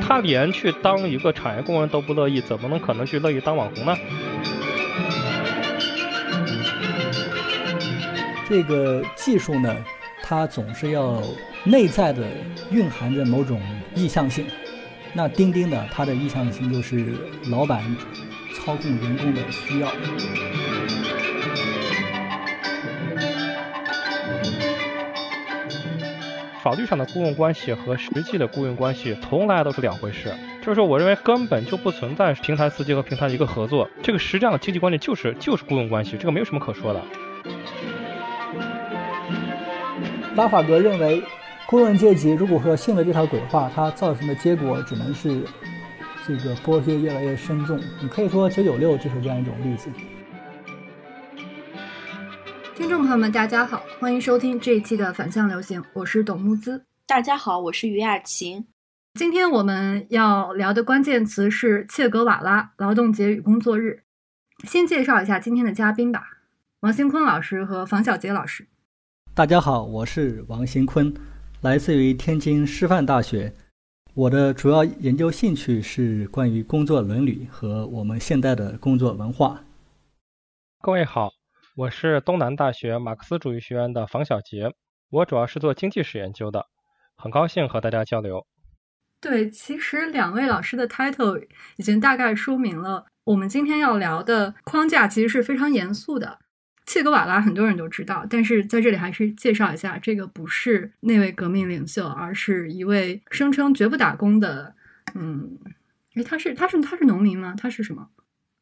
他连去当一个产业工人都不乐意，怎么能可能去乐意当网红呢？这个技术呢，它总是要内在的蕴含着某种意向性。那钉钉呢，它的意向性就是老板操控员工的需要。法律上的雇佣关系和实际的雇佣关系从来都是两回事。就是说，我认为根本就不存在平台司机和平台的一个合作，这个实际上的经济关系就是就是雇佣关系，这个没有什么可说的。拉法格认为，工人阶级如果说信了这套鬼话，它造成的结果只能是这个剥削越来越深重。你可以说九九六就是这样一种例子。听众朋友们，大家好，欢迎收听这一期的反向流行，我是董木姿。大家好，我是于雅琴。今天我们要聊的关键词是切格瓦拉劳动节与工作日。先介绍一下今天的嘉宾吧，王新坤老师和房小杰老师。大家好，我是王新坤，来自于天津师范大学。我的主要研究兴趣是关于工作伦理和我们现代的工作文化。各位好。我是东南大学马克思主义学院的房小杰，我主要是做经济史研究的，很高兴和大家交流。对，其实两位老师的 title 已经大概说明了，我们今天要聊的框架其实是非常严肃的。切格瓦拉很多人都知道，但是在这里还是介绍一下，这个不是那位革命领袖，而是一位声称绝不打工的，嗯，诶，他是他是他是农民吗？他是什么？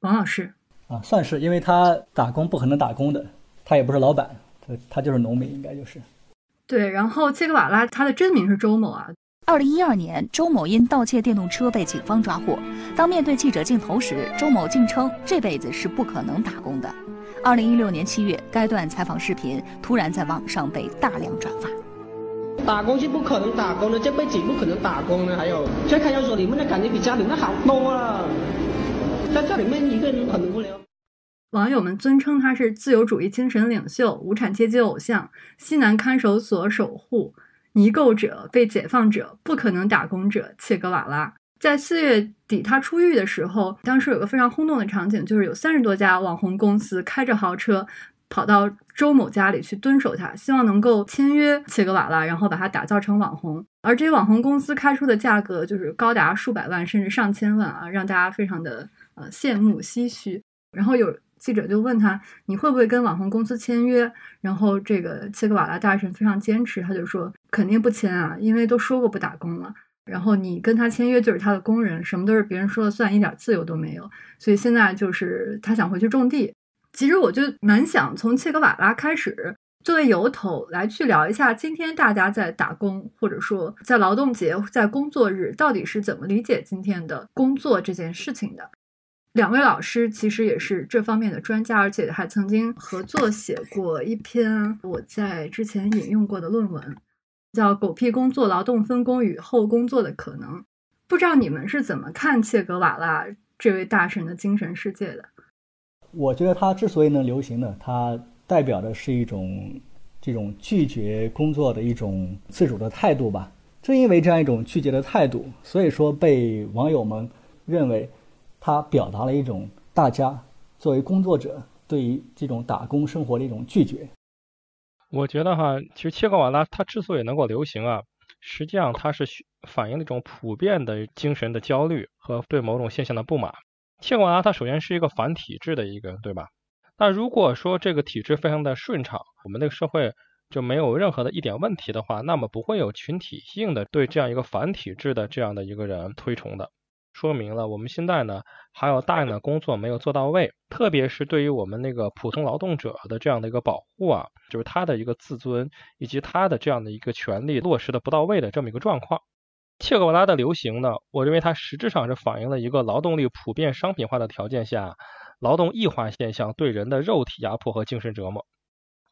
王老师。啊，算是，因为他打工不可能打工的，他也不是老板，他他就是农民，应该就是。对，然后切格瓦拉他的真名是周某啊。二零一二年，周某因盗窃电动车被警方抓获。当面对记者镜头时，周某竟称这辈子是不可能打工的。二零一六年七月，该段采访视频突然在网上被大量转发。打工是不可能打工的，这辈子不可能打工的。还有，最看要说你们的感觉比家里面好多啊。在这里面一个人很无聊。网友们尊称他是自由主义精神领袖、无产阶级偶像、西南看守所守护、泥垢者、被解放者、不可能打工者切格瓦拉。在四月底他出狱的时候，当时有个非常轰动的场景，就是有三十多家网红公司开着豪车跑到周某家里去蹲守他，希望能够签约切格瓦拉，然后把他打造成网红。而这些网红公司开出的价格就是高达数百万甚至上千万啊，让大家非常的。呃，羡慕唏嘘。然后有记者就问他，你会不会跟网红公司签约？然后这个切格瓦拉大神非常坚持，他就说肯定不签啊，因为都说过不打工了。然后你跟他签约就是他的工人，什么都是别人说了算，一点自由都没有。所以现在就是他想回去种地。其实我就蛮想从切格瓦拉开始作为由头来去聊一下，今天大家在打工，或者说在劳动节、在工作日，到底是怎么理解今天的工作这件事情的。两位老师其实也是这方面的专家，而且还曾经合作写过一篇我在之前引用过的论文，叫《狗屁工作：劳动分工与后工作的可能》。不知道你们是怎么看切格瓦拉这位大神的精神世界的？我觉得他之所以能流行呢，他代表的是一种这种拒绝工作的一种自主的态度吧。正因为这样一种拒绝的态度，所以说被网友们认为。他表达了一种大家作为工作者对于这种打工生活的一种拒绝。我觉得哈，其实切格瓦拉他之所以能够流行啊，实际上他是反映了一种普遍的精神的焦虑和对某种现象的不满。切格瓦拉他首先是一个反体制的一个，对吧？那如果说这个体制非常的顺畅，我们那个社会就没有任何的一点问题的话，那么不会有群体性的对这样一个反体制的这样的一个人推崇的。说明了我们现在呢还有大量的工作没有做到位，特别是对于我们那个普通劳动者的这样的一个保护啊，就是他的一个自尊以及他的这样的一个权利落实的不到位的这么一个状况。切格瓦拉的流行呢，我认为它实质上是反映了一个劳动力普遍商品化的条件下，劳动异化现象对人的肉体压迫和精神折磨。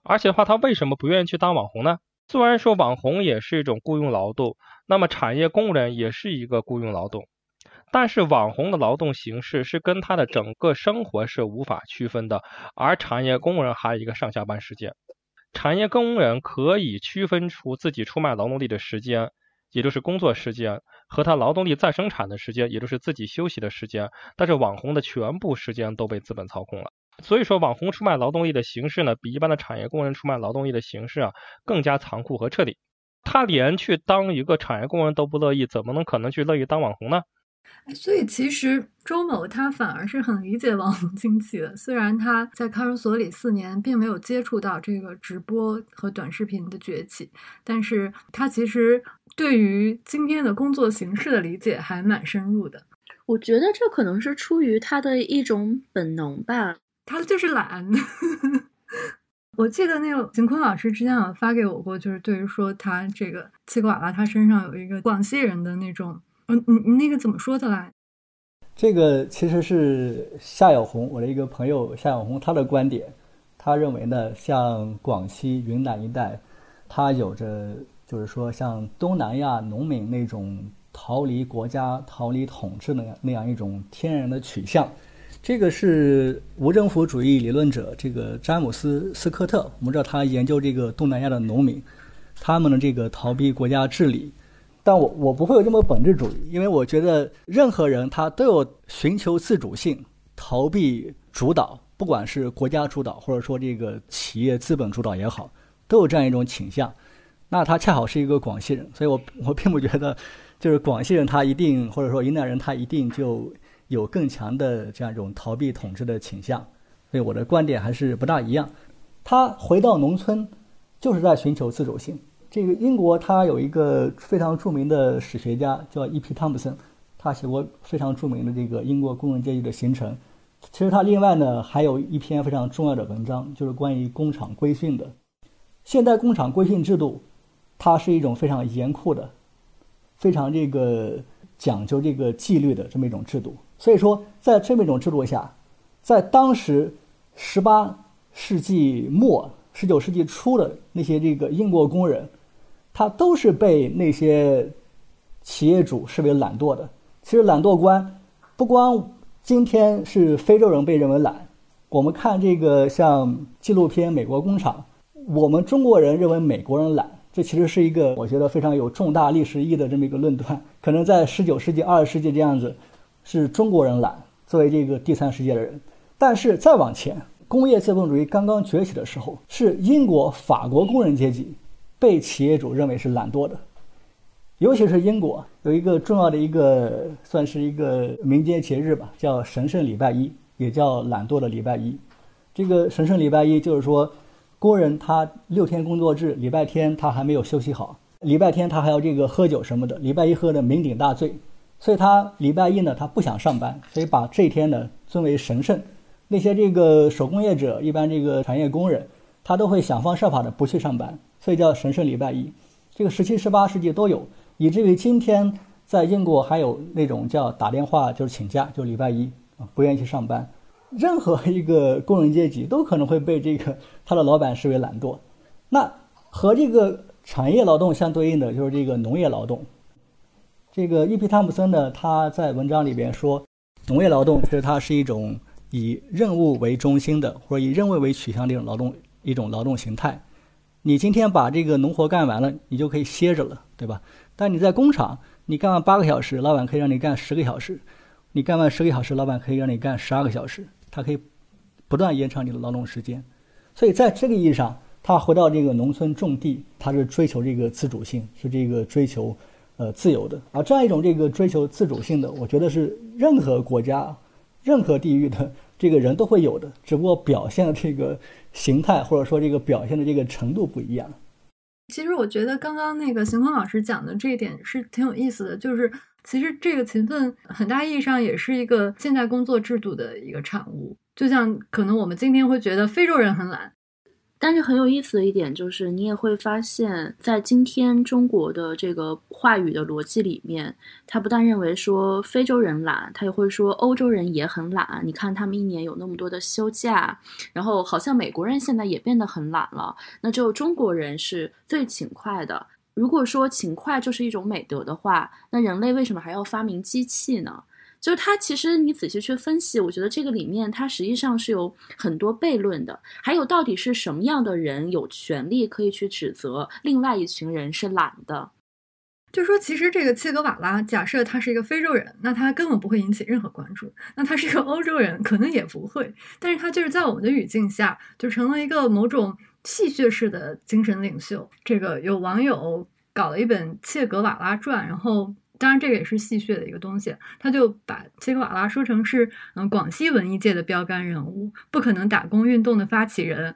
而且的话，他为什么不愿意去当网红呢？虽然说网红也是一种雇佣劳动，那么产业工人也是一个雇佣劳动。但是网红的劳动形式是跟他的整个生活是无法区分的，而产业工人还有一个上下班时间。产业工人可以区分出自己出卖劳动力的时间，也就是工作时间，和他劳动力再生产的时间，也就是自己休息的时间，但是网红的全部时间都被资本操控了。所以说，网红出卖劳动力的形式呢，比一般的产业工人出卖劳动力的形式啊更加残酷和彻底。他连去当一个产业工人都不乐意，怎么能可能去乐意当网红呢？所以其实周某他反而是很理解网红经济的，虽然他在看守所里四年并没有接触到这个直播和短视频的崛起，但是他其实对于今天的工作形式的理解还蛮深入的。我觉得这可能是出于他的一种本能吧。他就是懒。我记得那个秦坤老师之前好像发给我过，就是对于说他这个七格瓦拉，他身上有一个广西人的那种，嗯，你你那个怎么说的来？这个其实是夏小红，我的一个朋友夏小红，他的观点，他认为呢，像广西、云南一带，它有着就是说像东南亚农民那种逃离国家、逃离统治那样那样一种天然的取向。这个是无政府主义理论者，这个詹姆斯·斯科特。我们知道他研究这个东南亚的农民，他们的这个逃避国家治理。但我我不会有这么本质主义，因为我觉得任何人他都有寻求自主性、逃避主导，不管是国家主导或者说这个企业资本主导也好，都有这样一种倾向。那他恰好是一个广西人，所以我我并不觉得，就是广西人他一定或者说云南人他一定就。有更强的这样一种逃避统治的倾向，所以我的观点还是不大一样。他回到农村，就是在寻求自主性。这个英国他有一个非常著名的史学家叫 E.P. 汤普森，他写过非常著名的这个英国工人阶级的形成。其实他另外呢还有一篇非常重要的文章，就是关于工厂规训的。现代工厂规训制度，它是一种非常严酷的、非常这个讲究这个纪律的这么一种制度。所以说，在这么一种制度下，在当时十八世纪末、十九世纪初的那些这个英国工人，他都是被那些企业主视为懒惰的。其实懒惰观不光今天是非洲人被认为懒，我们看这个像纪录片《美国工厂》，我们中国人认为美国人懒，这其实是一个我觉得非常有重大历史意义的这么一个论断。可能在十九世纪、二十世纪这样子。是中国人懒，作为这个第三世界的人，但是再往前，工业资本主义刚刚崛起的时候，是英国、法国工人阶级被企业主认为是懒惰的，尤其是英国有一个重要的一个算是一个民间节日吧，叫神圣礼拜一，也叫懒惰的礼拜一。这个神圣礼拜一就是说，工人他六天工作制，礼拜天他还没有休息好，礼拜天他还要这个喝酒什么的，礼拜一喝的酩酊大醉。所以他礼拜一呢，他不想上班，所以把这天呢尊为神圣。那些这个手工业者，一般这个产业工人，他都会想方设法的不去上班，所以叫神圣礼拜一。这个十七、十八世纪都有，以至于今天在英国还有那种叫打电话就是请假，就礼拜一啊不愿意去上班。任何一个工人阶级都可能会被这个他的老板视为懒惰。那和这个产业劳动相对应的就是这个农业劳动。这个伊皮汤普森呢，他在文章里边说，农业劳动其实它是一种以任务为中心的，或者以任务为取向的一种劳动一种劳动形态。你今天把这个农活干完了，你就可以歇着了，对吧？但你在工厂，你干完八个小时，老板可以让你干十个小时；你干完十个小时，老板可以让你干十二个小时，他可以不断延长你的劳动时间。所以在这个意义上，他回到这个农村种地，他是追求这个自主性，是这个追求。呃，自由的而，这样一种这个追求自主性的，我觉得是任何国家、任何地域的这个人都会有的，只不过表现的这个形态或者说这个表现的这个程度不一样。其实我觉得刚刚那个邢坤老师讲的这一点是挺有意思的，就是其实这个勤奋很大意义上也是一个现代工作制度的一个产物，就像可能我们今天会觉得非洲人很懒。但是很有意思的一点就是，你也会发现，在今天中国的这个话语的逻辑里面，他不但认为说非洲人懒，他也会说欧洲人也很懒。你看他们一年有那么多的休假，然后好像美国人现在也变得很懒了，那就中国人是最勤快的。如果说勤快就是一种美德的话，那人类为什么还要发明机器呢？就是它，其实你仔细去分析，我觉得这个里面它实际上是有很多悖论的。还有，到底是什么样的人有权利可以去指责另外一群人是懒的？就说其实这个切格瓦拉，假设他是一个非洲人，那他根本不会引起任何关注；那他是一个欧洲人，可能也不会。但是他就是在我们的语境下，就成了一个某种戏谑式的精神领袖。这个有网友搞了一本《切格瓦拉传》，然后当然这个也是戏谑的一个东西，他就把切格瓦拉说成是嗯广西文艺界的标杆人物，不可能打工运动的发起人。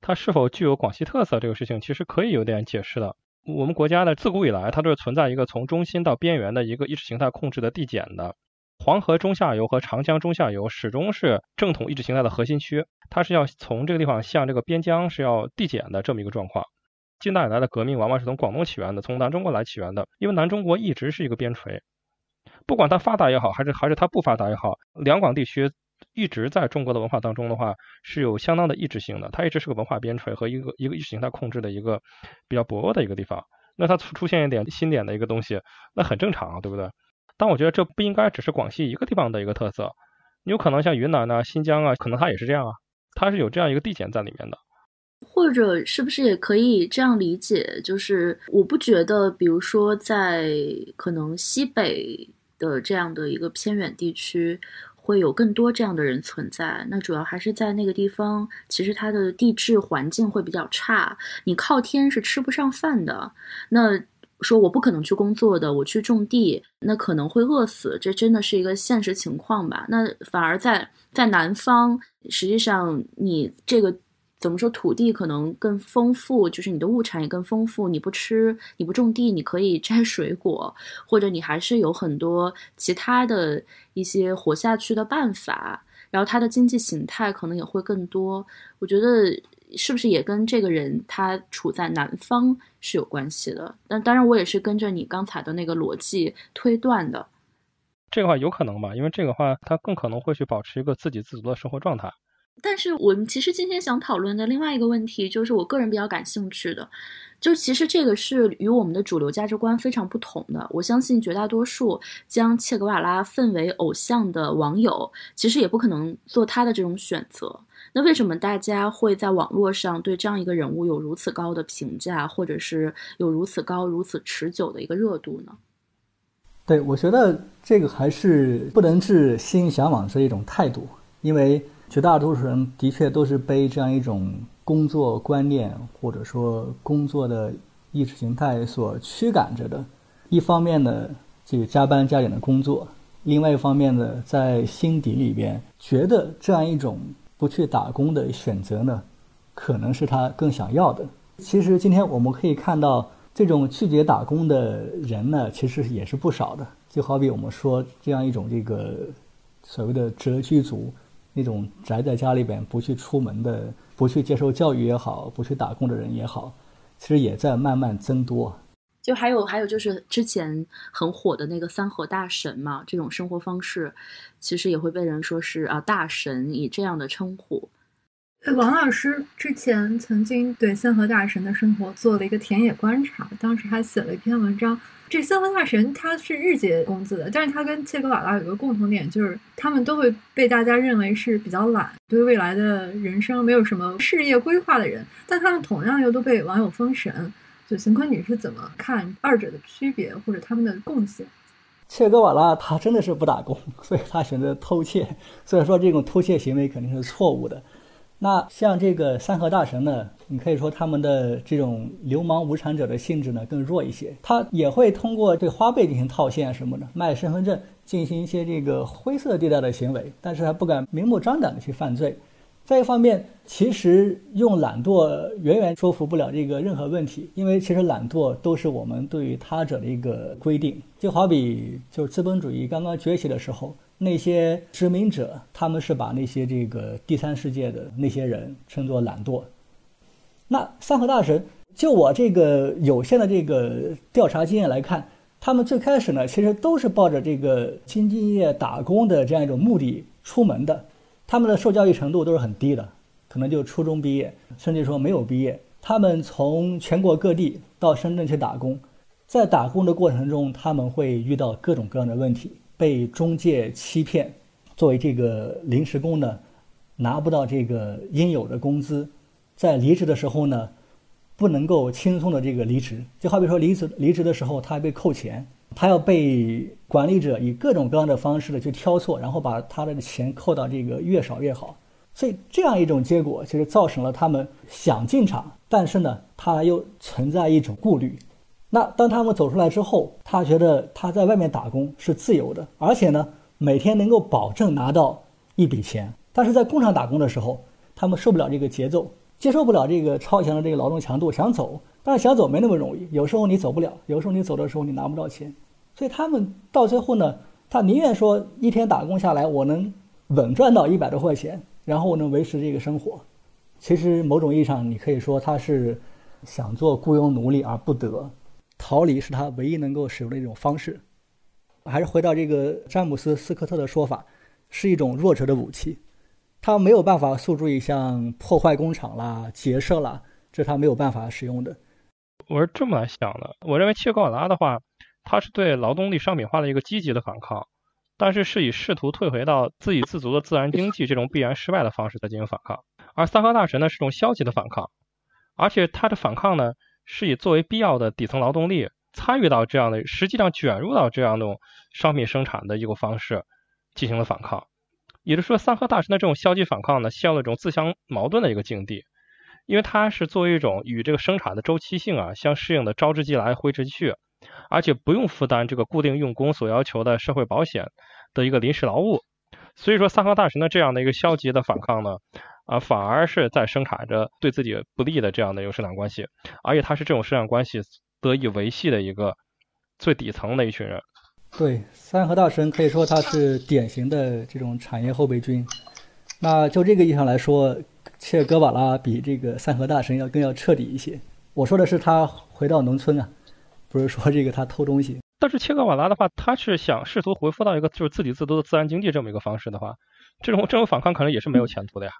他是否具有广西特色这个事情，其实可以有点解释的。我们国家呢自古以来，它都是存在一个从中心到边缘的一个意识形态控制的递减的。黄河中下游和长江中下游始终是正统意识形态的核心区，它是要从这个地方向这个边疆是要递减的这么一个状况。近代以来的革命往往是从广东起源的，从南中国来起源的，因为南中国一直是一个边陲，不管它发达也好，还是还是它不发达也好，两广地区。一直在中国的文化当中的话，是有相当的意志性的。它一直是个文化边陲和一个一个意识形态控制的一个比较薄弱的一个地方。那它出出现一点新点的一个东西，那很正常啊，对不对？但我觉得这不应该只是广西一个地方的一个特色，有可能像云南啊、新疆啊，可能它也是这样啊，它是有这样一个递减在里面的。或者是不是也可以这样理解？就是我不觉得，比如说在可能西北的这样的一个偏远地区。会有更多这样的人存在，那主要还是在那个地方，其实它的地质环境会比较差，你靠天是吃不上饭的。那说我不可能去工作的，我去种地，那可能会饿死，这真的是一个现实情况吧？那反而在在南方，实际上你这个。怎么说？土地可能更丰富，就是你的物产也更丰富。你不吃，你不种地，你可以 摘水果，或者你还是有很多其他的一些活下去的办法。然后他的经济形态可能也会更多。我觉得是不是也跟这个人他处在南方是有关系的？但当然，我也是跟着你刚才的那个逻辑推断的。这个话有可能吧？因为这个话他更可能会去保持一个自给自足的生活状态。但是我们其实今天想讨论的另外一个问题，就是我个人比较感兴趣的，就其实这个是与我们的主流价值观非常不同的。我相信绝大多数将切格瓦拉奉为偶像的网友，其实也不可能做他的这种选择。那为什么大家会在网络上对这样一个人物有如此高的评价，或者是有如此高、如此持久的一个热度呢？对，我觉得这个还是不能治心向往这一种态度，因为。绝大多数人的确都是被这样一种工作观念或者说工作的意识形态所驱赶着的。一方面呢，这个加班加点的工作；另外一方面呢，在心底里边觉得这样一种不去打工的选择呢，可能是他更想要的。其实今天我们可以看到，这种拒绝打工的人呢，其实也是不少的。就好比我们说这样一种这个所谓的“谪居族”。那种宅在家里边不去出门的、不去接受教育也好、不去打工的人也好，其实也在慢慢增多。就还有还有就是之前很火的那个三和大神嘛，这种生活方式，其实也会被人说是啊大神以这样的称呼。王老师之前曾经对三和大神的生活做了一个田野观察，当时还写了一篇文章。这三和大神他是日结工资的，但是他跟切格瓦拉有个共同点，就是他们都会被大家认为是比较懒，对未来的人生没有什么事业规划的人。但他们同样又都被网友封神。就邢坤，你是怎么看二者的区别或者他们的贡献？切格瓦拉他真的是不打工，所以他选择偷窃。所以说这种偷窃行为肯定是错误的。那像这个三和大神呢，你可以说他们的这种流氓无产者的性质呢更弱一些，他也会通过对花呗进行套现什么的，卖身份证，进行一些这个灰色地带的行为，但是他不敢明目张胆的去犯罪。再一方面，其实用懒惰远远说服不了这个任何问题，因为其实懒惰都是我们对于他者的一个规定，就好比就是资本主义刚刚崛起的时候。那些殖民者，他们是把那些这个第三世界的那些人称作懒惰。那三和大神，就我这个有限的这个调查经验来看，他们最开始呢，其实都是抱着这个兢兢业业打工的这样一种目的出门的。他们的受教育程度都是很低的，可能就初中毕业，甚至说没有毕业。他们从全国各地到深圳去打工，在打工的过程中，他们会遇到各种各样的问题。被中介欺骗，作为这个临时工呢，拿不到这个应有的工资，在离职的时候呢，不能够轻松的这个离职。就好比说离职离职的时候，他还被扣钱，他要被管理者以各种各样的方式的去挑错，然后把他的钱扣到这个越少越好。所以这样一种结果，其实造成了他们想进场，但是呢，他又存在一种顾虑。那当他们走出来之后，他觉得他在外面打工是自由的，而且呢，每天能够保证拿到一笔钱。但是在工厂打工的时候，他们受不了这个节奏，接受不了这个超强的这个劳动强度，想走，但是想走没那么容易。有时候你走不了，有时候你走的时候你拿不到钱，所以他们到最后呢，他宁愿说一天打工下来，我能稳赚到一百多块钱，然后我能维持这个生活。其实某种意义上，你可以说他是想做雇佣奴隶而不得。逃离是他唯一能够使用的一种方式，还是回到这个詹姆斯·斯科特的说法，是一种弱者的武器，他没有办法诉诸于像破坏工厂啦、劫舍啦，这是他没有办法使用的。我是这么来想的，我认为切格瓦拉的话，他是对劳动力商品化的一个积极的反抗，但是是以试图退回到自给自足的自然经济这种必然失败的方式在进行反抗，而三河大神呢是种消极的反抗，而且他的反抗呢。是以作为必要的底层劳动力参与到这样的，实际上卷入到这样的商品生产的一个方式进行了反抗。也就是说，三河大神的这种消极反抗呢，陷入了一种自相矛盾的一个境地，因为它是作为一种与这个生产的周期性啊相适应的招之即来挥之即去，而且不用负担这个固定用工所要求的社会保险的一个临时劳务。所以说，三河大神的这样的一个消极的反抗呢。啊，反而是在生产着对自己不利的这样的一个生产关系，而且他是这种生产关系得以维系的一个最底层的一群人。对，三河大神可以说他是典型的这种产业后备军。那就这个意义上来说，切格瓦拉比这个三河大神要更要彻底一些。我说的是他回到农村啊，不是说这个他偷东西。但是切格瓦拉的话，他是想试图回复到一个就是自给自足的自然经济这么一个方式的话，这种这种反抗可能也是没有前途的呀。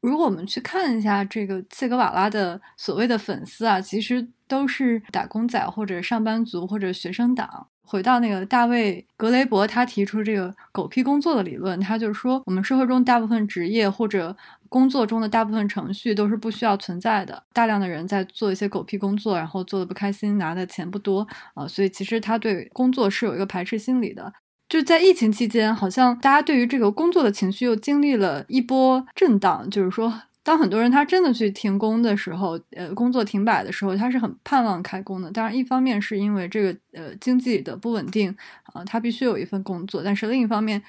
如果我们去看一下这个切格瓦拉的所谓的粉丝啊，其实都是打工仔或者上班族或者学生党。回到那个大卫·格雷伯，他提出这个狗屁工作的理论，他就是说，我们社会中大部分职业或者工作中的大部分程序都是不需要存在的。大量的人在做一些狗屁工作，然后做的不开心，拿的钱不多啊，所以其实他对工作是有一个排斥心理的。就在疫情期间，好像大家对于这个工作的情绪又经历了一波震荡。就是说，当很多人他真的去停工的时候，呃，工作停摆的时候，他是很盼望开工的。当然，一方面是因为这个呃经济的不稳定啊，他必须有一份工作；但是另一方面，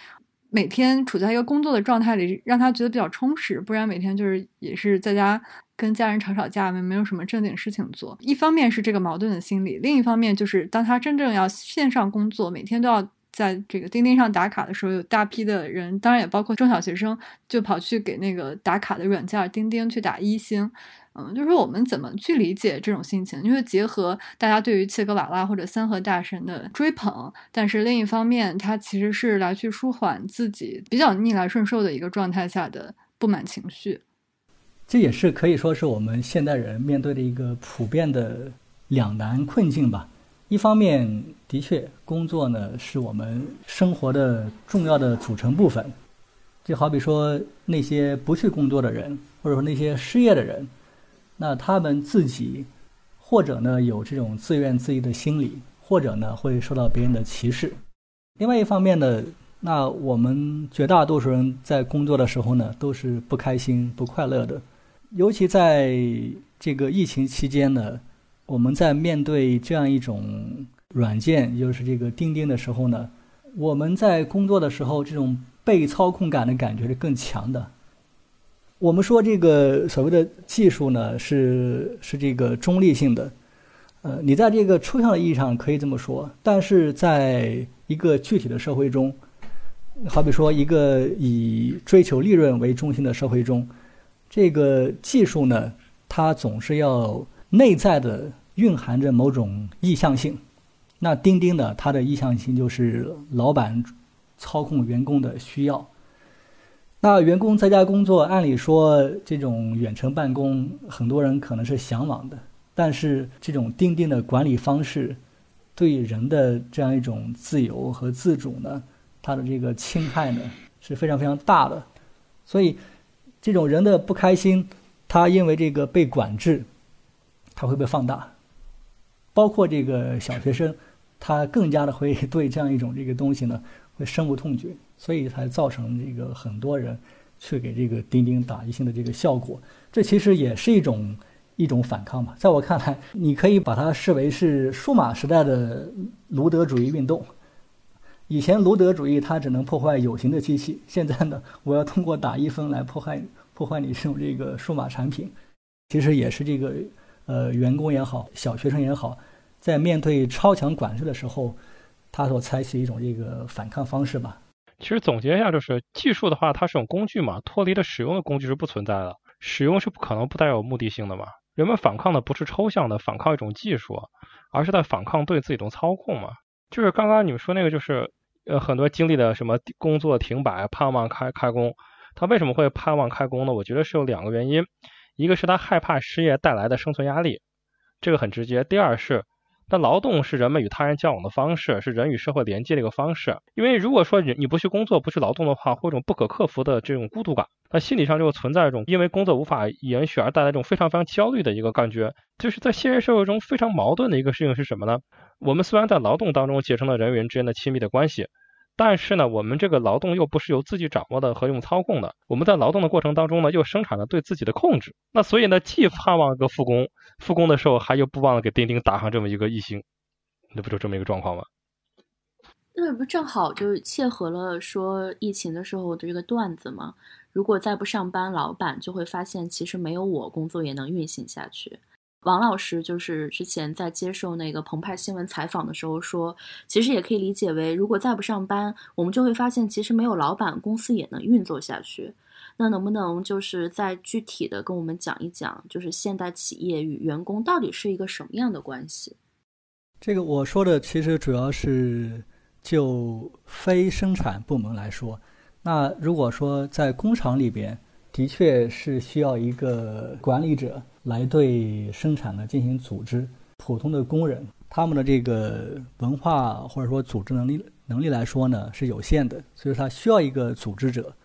每天处在一个工作的状态里，让他觉得比较充实。不然每天就是也是在家跟家人吵吵架，没没有什么正经事情做。一方面是这个矛盾的心理，另一方面就是当他真正要线上工作，每天都要。在这个钉钉上打卡的时候，有大批的人，当然也包括中小学生，就跑去给那个打卡的软件钉钉去打一星。嗯，就是说我们怎么去理解这种心情？因为结合大家对于切格瓦拉或者三河大神的追捧，但是另一方面，他其实是来去舒缓自己比较逆来顺受的一个状态下的不满情绪。这也是可以说是我们现代人面对的一个普遍的两难困境吧。一方面，的确，工作呢是我们生活的重要的组成部分。就好比说那些不去工作的人，或者说那些失业的人，那他们自己或者呢有这种自怨自艾的心理，或者呢会受到别人的歧视。另外一方面呢，那我们绝大多数人在工作的时候呢都是不开心、不快乐的，尤其在这个疫情期间呢。我们在面对这样一种软件，就是这个钉钉的时候呢，我们在工作的时候，这种被操控感的感觉是更强的。我们说这个所谓的技术呢，是是这个中立性的，呃，你在这个抽象的意义上可以这么说，但是在一个具体的社会中，好比说一个以追求利润为中心的社会中，这个技术呢，它总是要。内在的蕴含着某种意向性，那钉钉呢？它的意向性就是老板操控员工的需要。那员工在家工作，按理说这种远程办公，很多人可能是向往的。但是这种钉钉的管理方式，对人的这样一种自由和自主呢，它的这个侵害呢是非常非常大的。所以，这种人的不开心，他因为这个被管制。它会被放大，包括这个小学生，他更加的会 对这样一种这个东西呢会深恶痛绝，所以才造成这个很多人去给这个钉钉打一星的这个效果。这其实也是一种一种反抗吧，在我看来，你可以把它视为是数码时代的卢德主义运动。以前卢德主义它只能破坏有形的机器，现在呢，我要通过打一分来破坏破坏你这种这个数码产品。其实也是这个呃员工也好，小学生也好，在面对超强管制的时候，他所采取一种这个反抗方式吧。其实总结一下，就是技术的话，它是种工具嘛，脱离了使用的工具是不存在的，使用是不可能不带有目的性的嘛。人们反抗的不是抽象的反抗一种技术，而是在反抗对自己的操控嘛。就是刚刚你们说那个，就是呃很多经历的什么工作停摆，盼望开开工，他为什么会盼望开工呢？我觉得是有两个原因，一个是他害怕失业带来的生存压力，这个很直接；第二是，那劳动是人们与他人交往的方式，是人与社会连接的一个方式。因为如果说你你不去工作，不去劳动的话，会一种不可克服的这种孤独感，那心理上就存在一种因为工作无法延续而带来一种非常非常焦虑的一个感觉。就是在现实社会中非常矛盾的一个事情是什么呢？我们虽然在劳动当中结成了人与人之间的亲密的关系，但是呢，我们这个劳动又不是由自己掌握的和用操控的。我们在劳动的过程当中呢，又生产了对自己的控制。那所以呢，既盼望一个复工，复工的时候还又不忘了给钉钉打上这么一个一星，那不就这么一个状况吗？那不正好就切合了说疫情的时候的这个段子吗？如果再不上班，老板就会发现其实没有我，工作也能运行下去。王老师就是之前在接受那个澎湃新闻采访的时候说，其实也可以理解为，如果再不上班，我们就会发现其实没有老板，公司也能运作下去。那能不能就是再具体的跟我们讲一讲，就是现代企业与员工到底是一个什么样的关系？这个我说的其实主要是就非生产部门来说，那如果说在工厂里边，的确是需要一个管理者。来对生产呢进行组织，普通的工人他们的这个文化或者说组织能力能力来说呢是有限的，所以他需要一个组织者。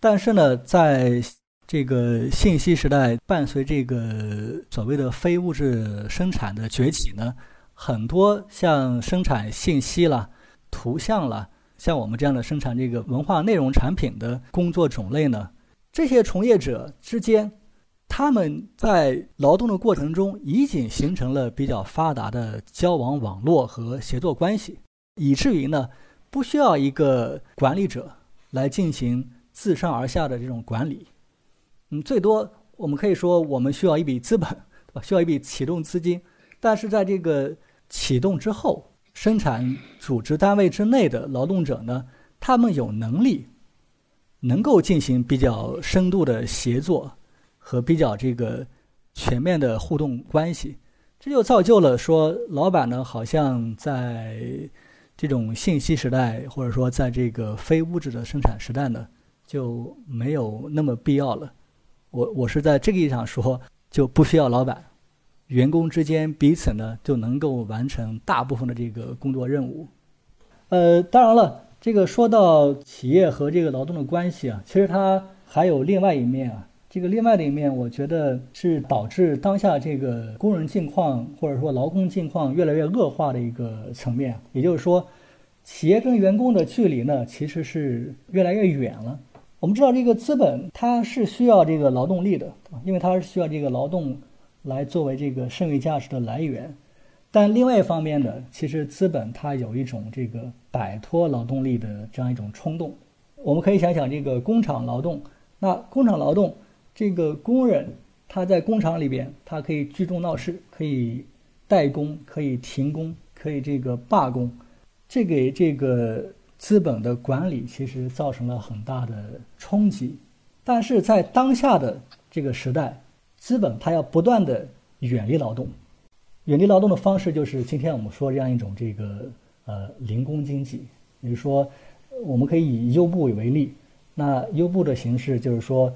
但是呢，在这个信息时代，伴随这个所谓的非物质生产的崛起呢，很多像生产信息啦、图像啦，像我们这样的生产这个文化内容产品的工作种类呢，这些从业者之间。他们在劳动的过程中已经形成了比较发达的交往网络和协作关系，以至于呢，不需要一个管理者来进行自上而下的这种管理。嗯，最多我们可以说，我们需要一笔资本，对吧？需要一笔启动资金。但是在这个启动之后，生产组织单位之内的劳动者呢，他们有能力能够进行比较深度的协作。和比较这个全面的互动关系，这就造就了说，老板呢好像在这种信息时代，或者说在这个非物质的生产时代呢，就没有那么必要了。我我是在这个意义上说，就不需要老板，员工之间彼此呢就能够完成大部分的这个工作任务。呃，当然了，这个说到企业和这个劳动的关系啊，其实它还有另外一面啊。这个另外的一面，我觉得是导致当下这个工人境况或者说劳工境况越来越恶化的一个层面。也就是说，企业跟员工的距离呢，其实是越来越远了。我们知道，这个资本它是需要这个劳动力的，因为它是需要这个劳动来作为这个剩余价值的来源。但另外一方面呢，其实资本它有一种这个摆脱劳动力的这样一种冲动。我们可以想想这个工厂劳动，那工厂劳动。这个工人他在工厂里边，他可以聚众闹事，可以代工，可以停工，可以这个罢工，这给这个资本的管理其实造成了很大的冲击。但是在当下的这个时代，资本它要不断的远离劳动，远离劳动的方式就是今天我们说这样一种这个呃零工经济，也就是说，我们可以以优步为例，那优步的形式就是说。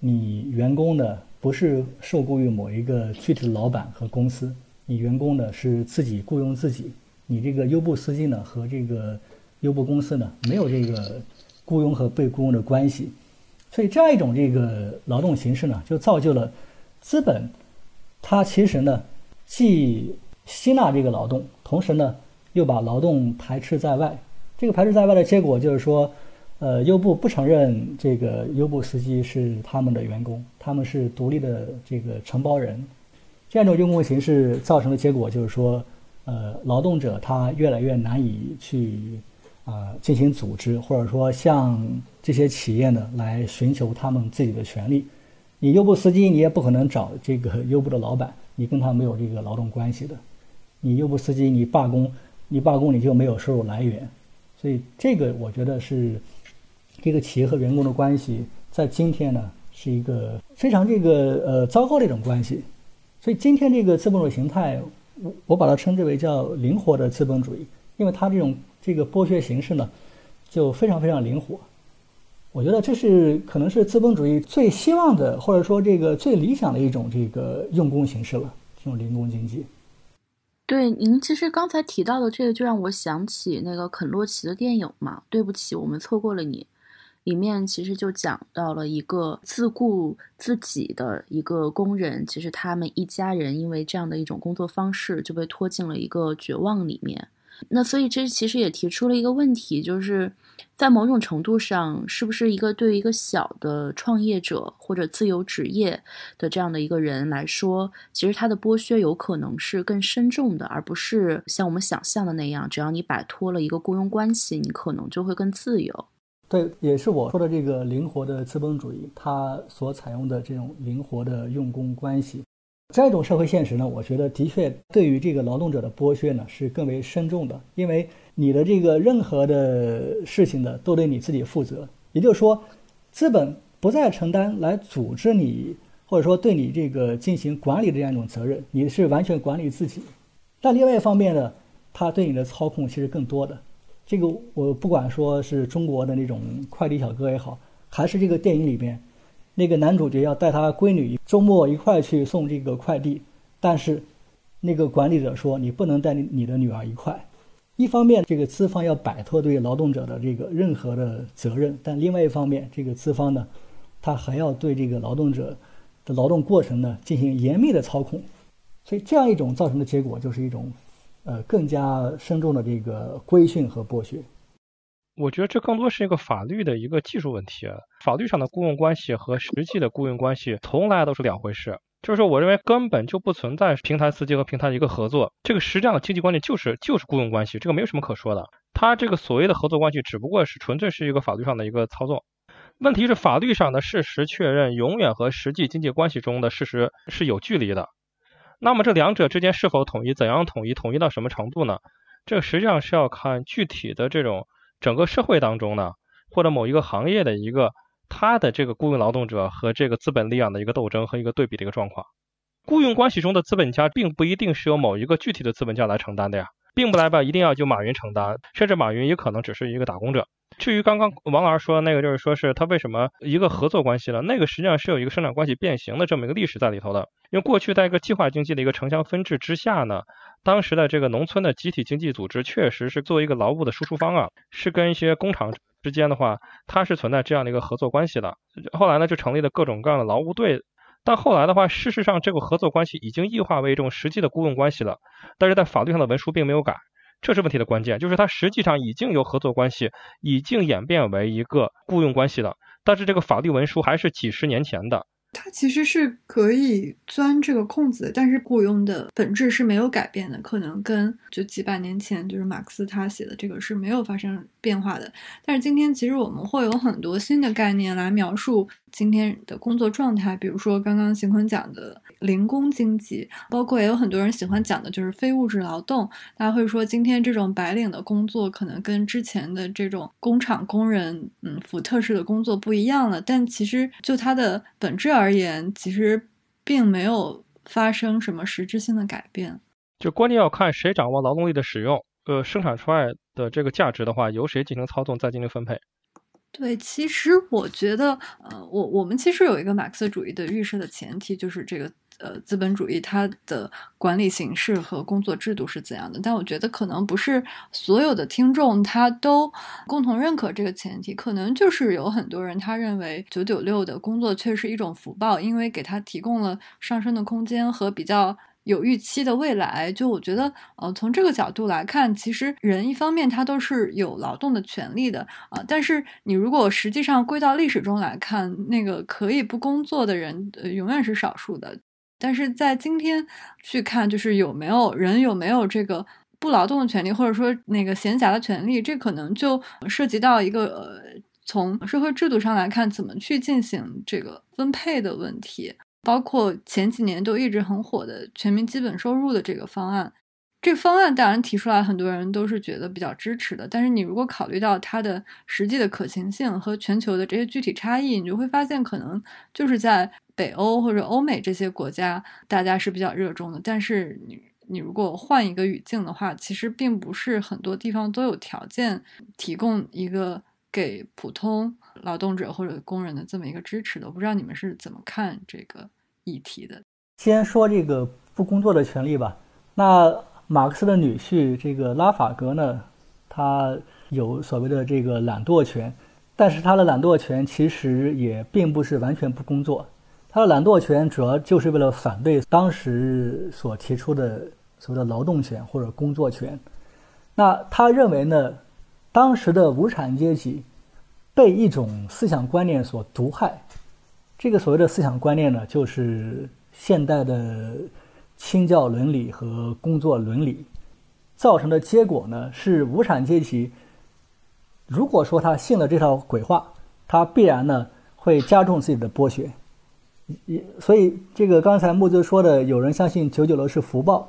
你员工呢不是受雇于某一个具体的老板和公司，你员工呢是自己雇佣自己。你这个优步司机呢和这个优步公司呢没有这个雇佣和被雇佣的关系，所以这样一种这个劳动形式呢，就造就了资本，它其实呢既吸纳这个劳动，同时呢又把劳动排斥在外。这个排斥在外的结果就是说，呃，优步不承认这个优步司机是他们的员工，他们是独立的这个承包人。这样一种用工形式造成的结果就是说，呃，劳动者他越来越难以去啊进行组织，或者说向这些企业呢来寻求他们自己的权利。你优步司机，你也不可能找这个优步的老板，你跟他没有这个劳动关系的。你优步司机，你罢工，你罢工你就没有收入来源。所以这个我觉得是这个企业和员工的关系，在今天呢是一个非常这个呃糟糕的一种关系。所以今天这个资本主义形态，我我把它称之为叫灵活的资本主义，因为它这种这个剥削形式呢，就非常非常灵活。我觉得这是可能是资本主义最希望的，或者说这个最理想的一种这个用工形式了，这种零工经济。对，您其实刚才提到的这个，就让我想起那个肯洛奇的电影嘛。对不起，我们错过了你。里面其实就讲到了一个自顾自己的一个工人，其实他们一家人因为这样的一种工作方式，就被拖进了一个绝望里面。那所以这其实也提出了一个问题，就是在某种程度上，是不是一个对于一个小的创业者或者自由职业的这样的一个人来说，其实他的剥削有可能是更深重的，而不是像我们想象的那样，只要你摆脱了一个雇佣关系，你可能就会更自由。对，也是我说的这个灵活的资本主义，它所采用的这种灵活的用工关系。这种社会现实呢，我觉得的确对于这个劳动者的剥削呢是更为深重的，因为你的这个任何的事情呢都得你自己负责，也就是说，资本不再承担来组织你或者说对你这个进行管理的这样一种责任，你是完全管理自己。但另外一方面呢，他对你的操控其实更多的。这个我不管说是中国的那种快递小哥也好，还是这个电影里边。那个男主角要带他闺女周末一块去送这个快递，但是那个管理者说你不能带你你的女儿一块。一方面，这个资方要摆脱对劳动者的这个任何的责任，但另外一方面，这个资方呢，他还要对这个劳动者的劳动过程呢进行严密的操控。所以，这样一种造成的结果就是一种呃更加深重的这个规训和剥削。我觉得这更多是一个法律的一个技术问题，法律上的雇佣关系和实际的雇佣关系从来都是两回事。就是说，我认为根本就不存在平台司机和平台的一个合作，这个实际上的经济关系就是就是雇佣关系，这个没有什么可说的。他这个所谓的合作关系只不过是纯粹是一个法律上的一个操作。问题是法律上的事实确认永远和实际经济关系中的事实是有距离的。那么这两者之间是否统一，怎样统一，统一到什么程度呢？这实际上是要看具体的这种。整个社会当中呢，或者某一个行业的一个他的这个雇佣劳动者和这个资本力量的一个斗争和一个对比的一个状况。雇佣关系中的资本家并不一定是由某一个具体的资本家来承担的呀，并不代表一定要就马云承担，甚至马云也可能只是一个打工者。至于刚刚王老师说的那个，就是说是他为什么一个合作关系了，那个实际上是有一个生产关系变形的这么一个历史在里头的。因为过去在一个计划经济的一个城乡分治之下呢。当时的这个农村的集体经济组织确实是作为一个劳务的输出方啊，是跟一些工厂之间的话，它是存在这样的一个合作关系的。后来呢，就成立了各种各样的劳务队。但后来的话，事实上这个合作关系已经异化为一种实际的雇佣关系了。但是在法律上的文书并没有改，这是问题的关键，就是它实际上已经由合作关系已经演变为一个雇佣关系了。但是这个法律文书还是几十年前的。它其实是可以钻这个空子，但是雇佣的本质是没有改变的，可能跟就几百年前就是马克思他写的这个是没有发生变化的。但是今天其实我们会有很多新的概念来描述今天的工作状态，比如说刚刚邢坤讲的零工经济，包括也有很多人喜欢讲的就是非物质劳动。大家会说今天这种白领的工作可能跟之前的这种工厂工人，嗯，福特式的工作不一样了。但其实就它的本质而而言，其实并没有发生什么实质性的改变。就关键要看谁掌握劳动力的使用，呃，生产出来的这个价值的话，由谁进行操纵，再进行分配。对，其实我觉得，呃，我我们其实有一个马克思主义的预设的前提，就是这个。呃，资本主义它的管理形式和工作制度是怎样的？但我觉得可能不是所有的听众他都共同认可这个前提，可能就是有很多人他认为九九六的工作却是一种福报，因为给他提供了上升的空间和比较有预期的未来。就我觉得，呃，从这个角度来看，其实人一方面他都是有劳动的权利的啊，但是你如果实际上归到历史中来看，那个可以不工作的人，呃，永远是少数的。但是在今天去看，就是有没有人有没有这个不劳动的权利，或者说那个闲暇的权利，这可能就涉及到一个呃，从社会制度上来看，怎么去进行这个分配的问题。包括前几年都一直很火的全民基本收入的这个方案，这个方案当然提出来，很多人都是觉得比较支持的。但是你如果考虑到它的实际的可行性和全球的这些具体差异，你就会发现，可能就是在北欧或者欧美这些国家，大家是比较热衷的。但是你你如果换一个语境的话，其实并不是很多地方都有条件提供一个给普通。劳动者或者工人的这么一个支持的，我不知道你们是怎么看这个议题的。先说这个不工作的权利吧。那马克思的女婿这个拉法格呢，他有所谓的这个懒惰权，但是他的懒惰权其实也并不是完全不工作。他的懒惰权主要就是为了反对当时所提出的所谓的劳动权或者工作权。那他认为呢，当时的无产阶级。被一种思想观念所毒害，这个所谓的思想观念呢，就是现代的清教伦理和工作伦理造成的结果呢，是无产阶级如果说他信了这套鬼话，他必然呢会加重自己的剥削。所以这个刚才木子说的，有人相信九九楼是福报，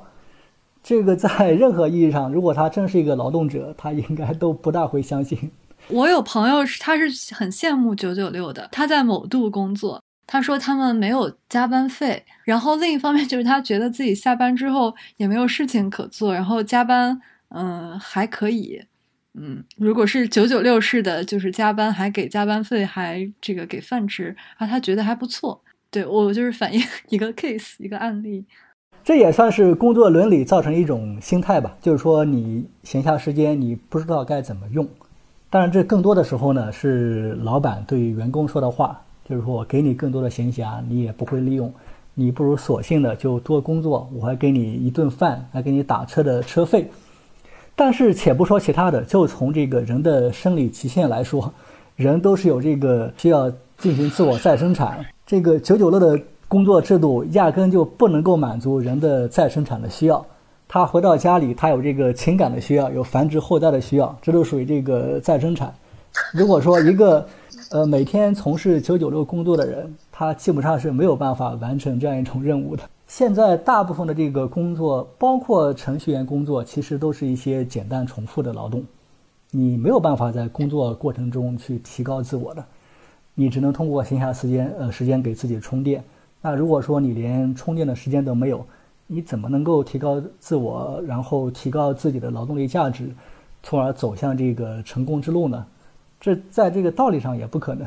这个在任何意义上，如果他真是一个劳动者，他应该都不大会相信。我有朋友是，他是很羡慕九九六的。他在某度工作，他说他们没有加班费。然后另一方面就是他觉得自己下班之后也没有事情可做，然后加班，嗯，还可以，嗯，如果是九九六式的，就是加班还给加班费，还这个给饭吃啊，他觉得还不错。对我就是反映 一个 case，一个案例。这也算是工作伦理造成一种心态吧，就是说你闲暇时间你不知道该怎么用。当然，这更多的时候呢，是老板对员工说的话，就是说我给你更多的闲暇，你也不会利用，你不如索性的就多工作，我还给你一顿饭，还给你打车的车费。但是，且不说其他的，就从这个人的生理极限来说，人都是有这个需要进行自我再生产，这个九九六的工作制度压根就不能够满足人的再生产的需要。他回到家里，他有这个情感的需要，有繁殖后代的需要，这都属于这个再生产。如果说一个，呃，每天从事九九六工作的人，他基本上是没有办法完成这样一种任务的。现在大部分的这个工作，包括程序员工作，其实都是一些简单重复的劳动，你没有办法在工作过程中去提高自我的，你只能通过闲暇时间，呃，时间给自己充电。那如果说你连充电的时间都没有，你怎么能够提高自我，然后提高自己的劳动力价值，从而走向这个成功之路呢？这在这个道理上也不可能。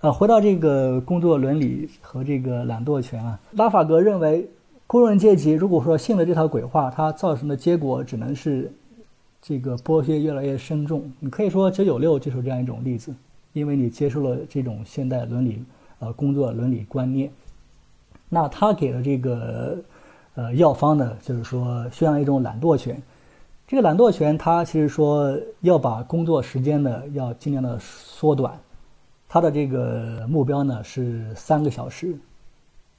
啊，回到这个工作伦理和这个懒惰权啊，拉法格认为，工人阶级如果说信了这套鬼话，它造成的结果只能是这个剥削越来越深重。你可以说九九六就是这样一种例子，因为你接受了这种现代伦理呃工作伦理观念，那他给了这个。呃，药方呢，就是说宣扬一种懒惰权。这个懒惰权，它其实说要把工作时间呢，要尽量的缩短。它的这个目标呢是三个小时，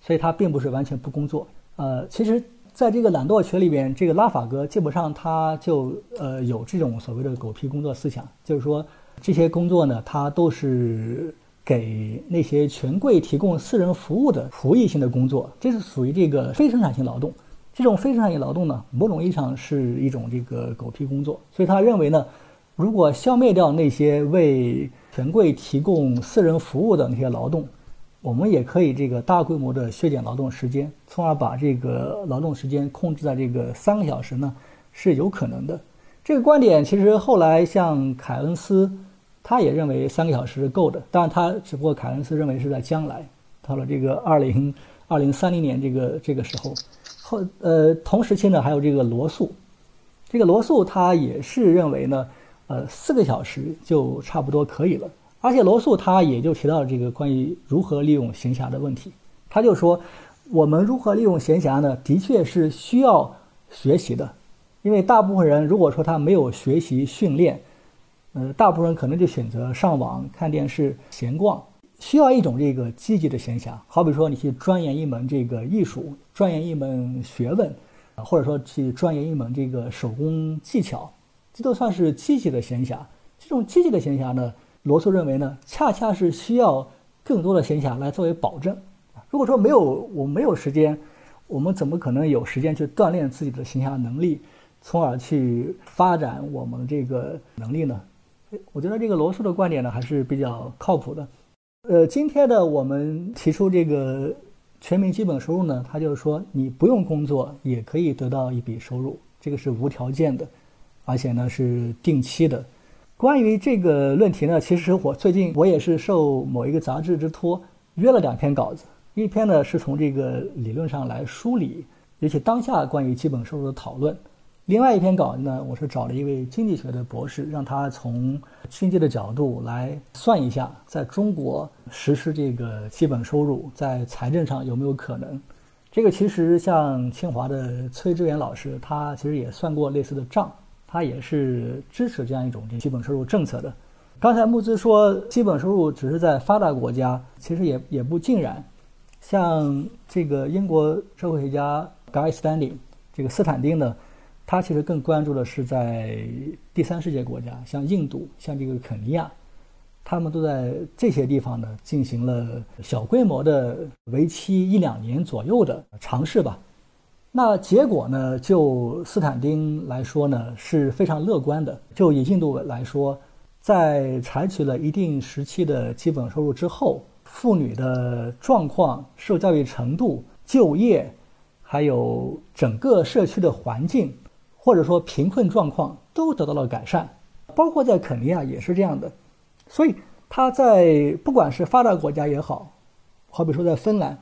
所以它并不是完全不工作。呃，其实在这个懒惰权里边，这个拉法格基本上他就呃有这种所谓的狗屁工作思想，就是说这些工作呢，它都是。给那些权贵提供私人服务的服役性的工作，这是属于这个非生产性劳动。这种非生产性劳动呢，某种意义上是一种这个狗屁工作。所以他认为呢，如果消灭掉那些为权贵提供私人服务的那些劳动，我们也可以这个大规模的削减劳动时间，从而把这个劳动时间控制在这个三个小时呢，是有可能的。这个观点其实后来像凯恩斯。他也认为三个小时是够的，当然他只不过凯恩斯认为是在将来，到了这个二零二零三零年这个这个时候，后呃同时期呢还有这个罗素，这个罗素他也是认为呢，呃四个小时就差不多可以了，而且罗素他也就提到了这个关于如何利用闲暇的问题，他就说，我们如何利用闲暇呢？的确是需要学习的，因为大部分人如果说他没有学习训练，呃，大部分人可能就选择上网看电视、闲逛，需要一种这个积极的闲暇。好比说你去钻研一门这个艺术，钻研一门学问，啊或者说去钻研一门这个手工技巧，这都算是积极的闲暇。这种积极的闲暇呢，罗素认为呢，恰恰是需要更多的闲暇来作为保证。如果说没有我没有时间，我们怎么可能有时间去锻炼自己的闲暇能力，从而去发展我们这个能力呢？我觉得这个罗素的观点呢还是比较靠谱的。呃，今天的我们提出这个全民基本收入呢，他就是说你不用工作也可以得到一笔收入，这个是无条件的，而且呢是定期的。关于这个论题呢，其实我最近我也是受某一个杂志之托约了两篇稿子。一篇呢是从这个理论上来梳理，尤其当下关于基本收入的讨论；另外一篇稿子呢，我是找了一位经济学的博士，让他从经济的角度来算一下，在中国实施这个基本收入在财政上有没有可能。这个其实像清华的崔志远老师，他其实也算过类似的账，他也是支持这样一种基本收入政策的。刚才穆兹说基本收入只是在发达国家，其实也也不尽然。像这个英国社会学家 Guy Standing，这个斯坦丁呢，他其实更关注的是在第三世界国家，像印度、像这个肯尼亚，他们都在这些地方呢进行了小规模的、为期一两年左右的尝试吧。那结果呢，就斯坦丁来说呢是非常乐观的。就以印度来说，在采取了一定时期的基本收入之后。妇女的状况、受教育程度、就业，还有整个社区的环境，或者说贫困状况都得到了改善，包括在肯尼亚也是这样的。所以他在不管是发达国家也好，好比说在芬兰，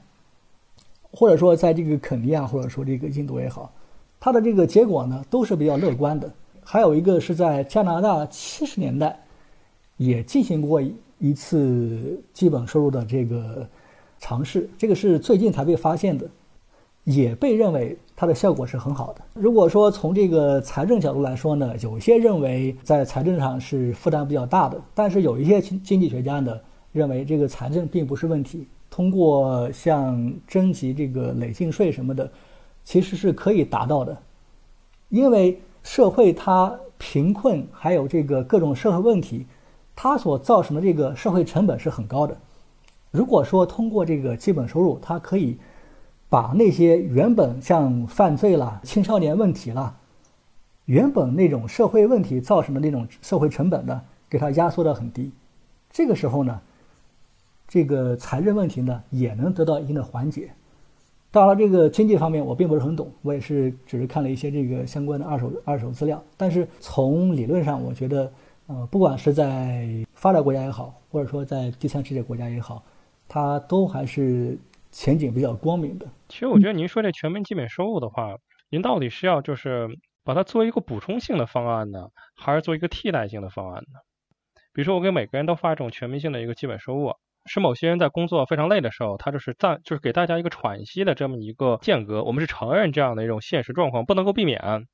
或者说在这个肯尼亚，或者说这个印度也好，他的这个结果呢都是比较乐观的。还有一个是在加拿大七十年代也进行过。一次基本收入的这个尝试，这个是最近才被发现的，也被认为它的效果是很好的。如果说从这个财政角度来说呢，有些认为在财政上是负担比较大的，但是有一些经经济学家呢认为这个财政并不是问题，通过像征集这个累进税什么的，其实是可以达到的，因为社会它贫困还有这个各种社会问题。它所造成的这个社会成本是很高的。如果说通过这个基本收入，它可以把那些原本像犯罪啦、青少年问题啦，原本那种社会问题造成的那种社会成本呢，给它压缩到很低。这个时候呢，这个财政问题呢也能得到一定的缓解。当然，这个经济方面我并不是很懂，我也是只是看了一些这个相关的二手二手资料。但是从理论上，我觉得。呃，不管是在发达国家也好，或者说在第三世界国家也好，它都还是前景比较光明的。其实我觉得您说这全民基本收入的话，您到底是要就是把它做一个补充性的方案呢，还是做一个替代性的方案呢？比如说我给每个人都发这种全民性的一个基本收入，是某些人在工作非常累的时候，他就是暂就是给大家一个喘息的这么一个间隔。我们是承认这样的一种现实状况不能够避免。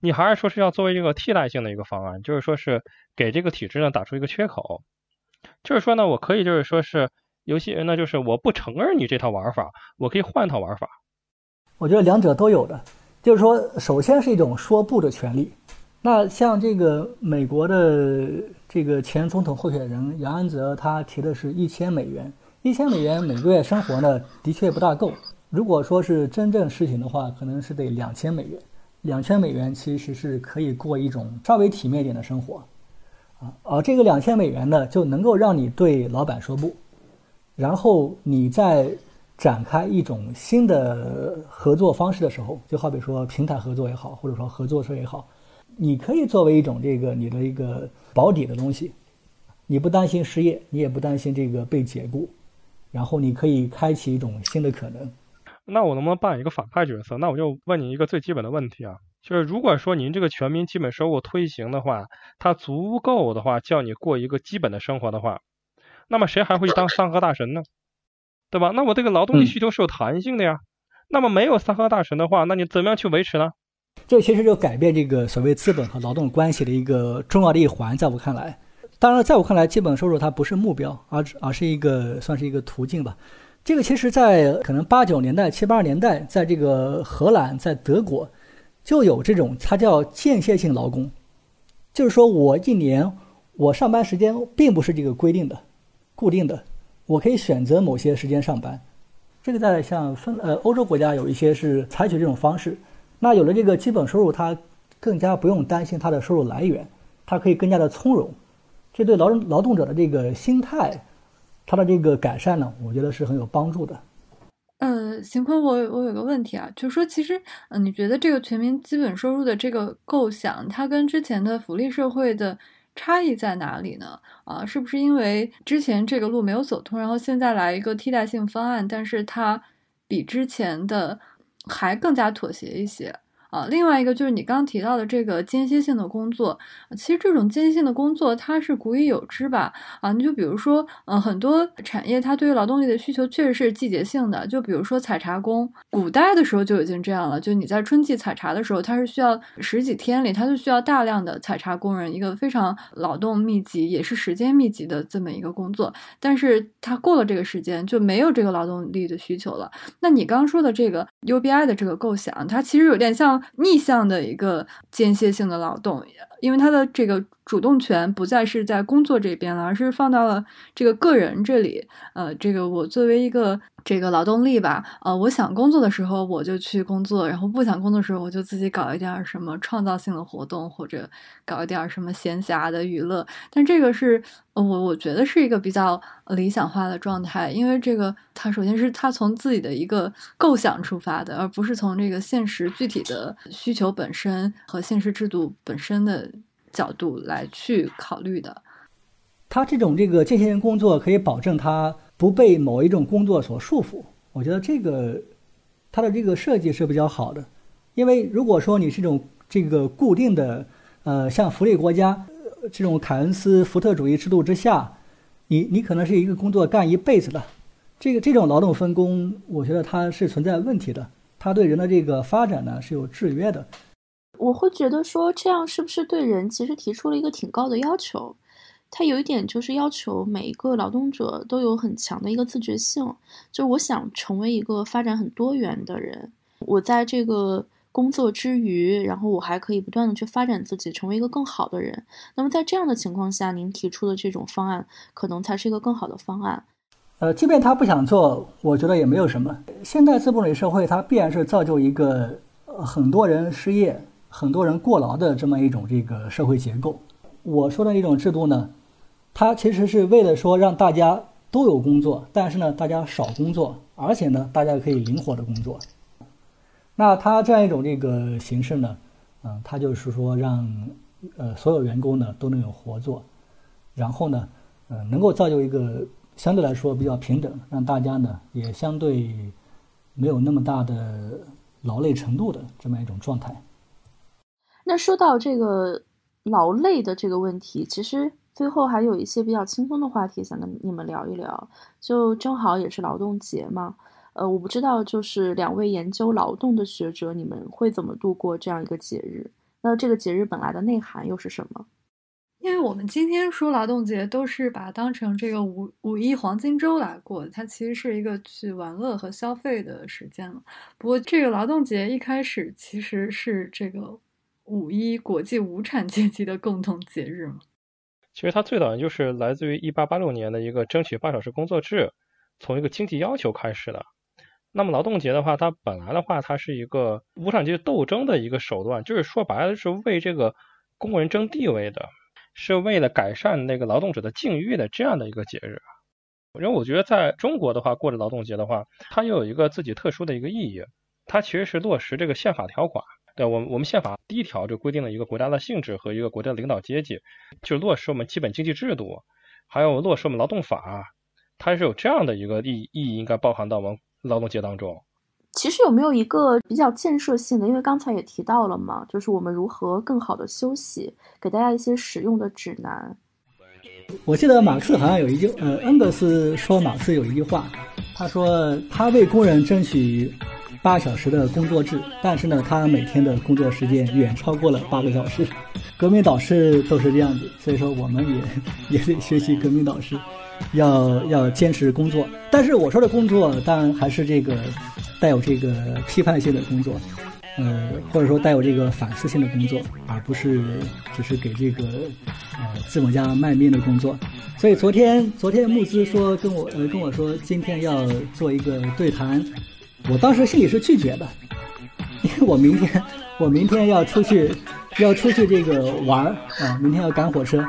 你还是说是要作为一个替代性的一个方案，就是说是给这个体制呢打出一个缺口，就是说呢，我可以就是说是有些人呢，就是我不承认你这套玩法，我可以换套玩法。我觉得两者都有的，就是说，首先是一种说不的权利。那像这个美国的这个前总统候选人杨安泽，他提的是一千美元，一千美元每个月生活呢，的确不大够。如果说是真正实行的话，可能是得两千美元。两千美元其实是可以过一种稍微体面点的生活，啊，而这个两千美元呢，就能够让你对老板说不，然后你在展开一种新的合作方式的时候，就好比说平台合作也好，或者说合作社也好，你可以作为一种这个你的一个保底的东西，你不担心失业，你也不担心这个被解雇，然后你可以开启一种新的可能。那我能不能扮演一个反派角色？那我就问你一个最基本的问题啊，就是如果说您这个全民基本收入推行的话，它足够的话，叫你过一个基本的生活的话，那么谁还会当三和大神呢？对吧？那我这个劳动力需求是有弹性的呀。那么没有三和大神的话，那你怎么样去维持呢？这其实就改变这个所谓资本和劳动关系的一个重要的一环，在我看来。当然，在我看来，基本收入它不是目标，而而是一个算是一个途径吧。这个其实，在可能八九年代、七八十年代，在这个荷兰、在德国，就有这种它叫间歇性劳工，就是说我一年我上班时间并不是这个规定的、固定的，我可以选择某些时间上班。这个在像分呃欧洲国家有一些是采取这种方式。那有了这个基本收入，它更加不用担心它的收入来源，它可以更加的从容。这对劳劳动者的这个心态，他的这个改善呢，我觉得是很有帮助的。呃，邢坤，我我有个问题啊，就是说，其实，嗯，你觉得这个全民基本收入的这个构想，它跟之前的福利社会的差异在哪里呢？啊，是不是因为之前这个路没有走通，然后现在来一个替代性方案，但是它比之前的还更加妥协一些？啊，另外一个就是你刚提到的这个间歇性的工作，其实这种间歇性的工作它是古已有之吧？啊，你就比如说，嗯，很多产业它对于劳动力的需求确实是季节性的，就比如说采茶工，古代的时候就已经这样了，就你在春季采茶的时候，它是需要十几天里，它就需要大量的采茶工人，一个非常劳动密集也是时间密集的这么一个工作，但是它过了这个时间就没有这个劳动力的需求了。那你刚说的这个 UBI 的这个构想，它其实有点像。逆向的一个间歇性的劳动，因为他的这个主动权不再是在工作这边了，而是放到了这个个人这里。呃，这个我作为一个这个劳动力吧，呃，我想工作的时候我就去工作，然后不想工作的时候我就自己搞一点什么创造性的活动，或者搞一点什么闲暇的娱乐。但这个是。我我觉得是一个比较理想化的状态，因为这个他首先是他从自己的一个构想出发的，而不是从这个现实具体的需求本身和现实制度本身的角度来去考虑的。他这种这个间歇性工作可以保证他不被某一种工作所束缚，我觉得这个他的这个设计是比较好的，因为如果说你是这种这个固定的，呃，像福利国家。这种凯恩斯福特主义制度之下，你你可能是一个工作干一辈子的，这个这种劳动分工，我觉得它是存在问题的，它对人的这个发展呢是有制约的。我会觉得说这样是不是对人其实提出了一个挺高的要求？它有一点就是要求每一个劳动者都有很强的一个自觉性，就是我想成为一个发展很多元的人，我在这个。工作之余，然后我还可以不断的去发展自己，成为一个更好的人。那么在这样的情况下，您提出的这种方案，可能才是一个更好的方案。呃，即便他不想做，我觉得也没有什么。现代资本主义社会，它必然是造就一个很多人失业、很多人过劳的这么一种这个社会结构。我说的一种制度呢，它其实是为了说让大家都有工作，但是呢，大家少工作，而且呢，大家可以灵活的工作。那他这样一种这个形式呢，嗯，他就是说让呃所有员工呢都能有活做，然后呢，呃，能够造就一个相对来说比较平等，让大家呢也相对没有那么大的劳累程度的这么一种状态。那说到这个劳累的这个问题，其实最后还有一些比较轻松的话题想跟你们聊一聊，就正好也是劳动节嘛。呃，我不知道，就是两位研究劳动的学者，你们会怎么度过这样一个节日？那这个节日本来的内涵又是什么？因为我们今天说劳动节，都是把它当成这个五五一黄金周来过，它其实是一个去玩乐和消费的时间了。不过，这个劳动节一开始其实是这个五一国际无产阶级的共同节日嘛。其实它最早就是来自于一八八六年的一个争取八小时工作制，从一个经济要求开始的。那么劳动节的话，它本来的话，它是一个无产阶级斗争的一个手段，就是说白了是为这个工人争地位的，是为了改善那个劳动者的境遇的这样的一个节日。因为我觉得在中国的话，过着劳动节的话，它又有一个自己特殊的一个意义，它其实是落实这个宪法条款。对我我们宪法第一条就规定了一个国家的性质和一个国家的领导阶级，就落实我们基本经济制度，还有落实我们劳动法，它是有这样的一个意意义，应该包含到我们。劳动节当中，其实有没有一个比较建设性的？因为刚才也提到了嘛，就是我们如何更好的休息，给大家一些实用的指南。我记得马克思好像有一句，呃，恩格斯说马克思有一句话，他说他为工人争取八小时的工作制，但是呢，他每天的工作时间远超过了八个小时。革命导师都是这样子，所以说我们也也得学习革命导师，要要坚持工作。但是我说的工作，当然还是这个带有这个批判性的工作。呃，或者说带有这个反思性的工作，而不是只是给这个呃资本家卖命的工作。所以昨天昨天穆兹说跟我呃跟我说今天要做一个对谈，我当时心里是拒绝的，因为我明天我明天要出去要出去这个玩儿啊，明天要赶火车，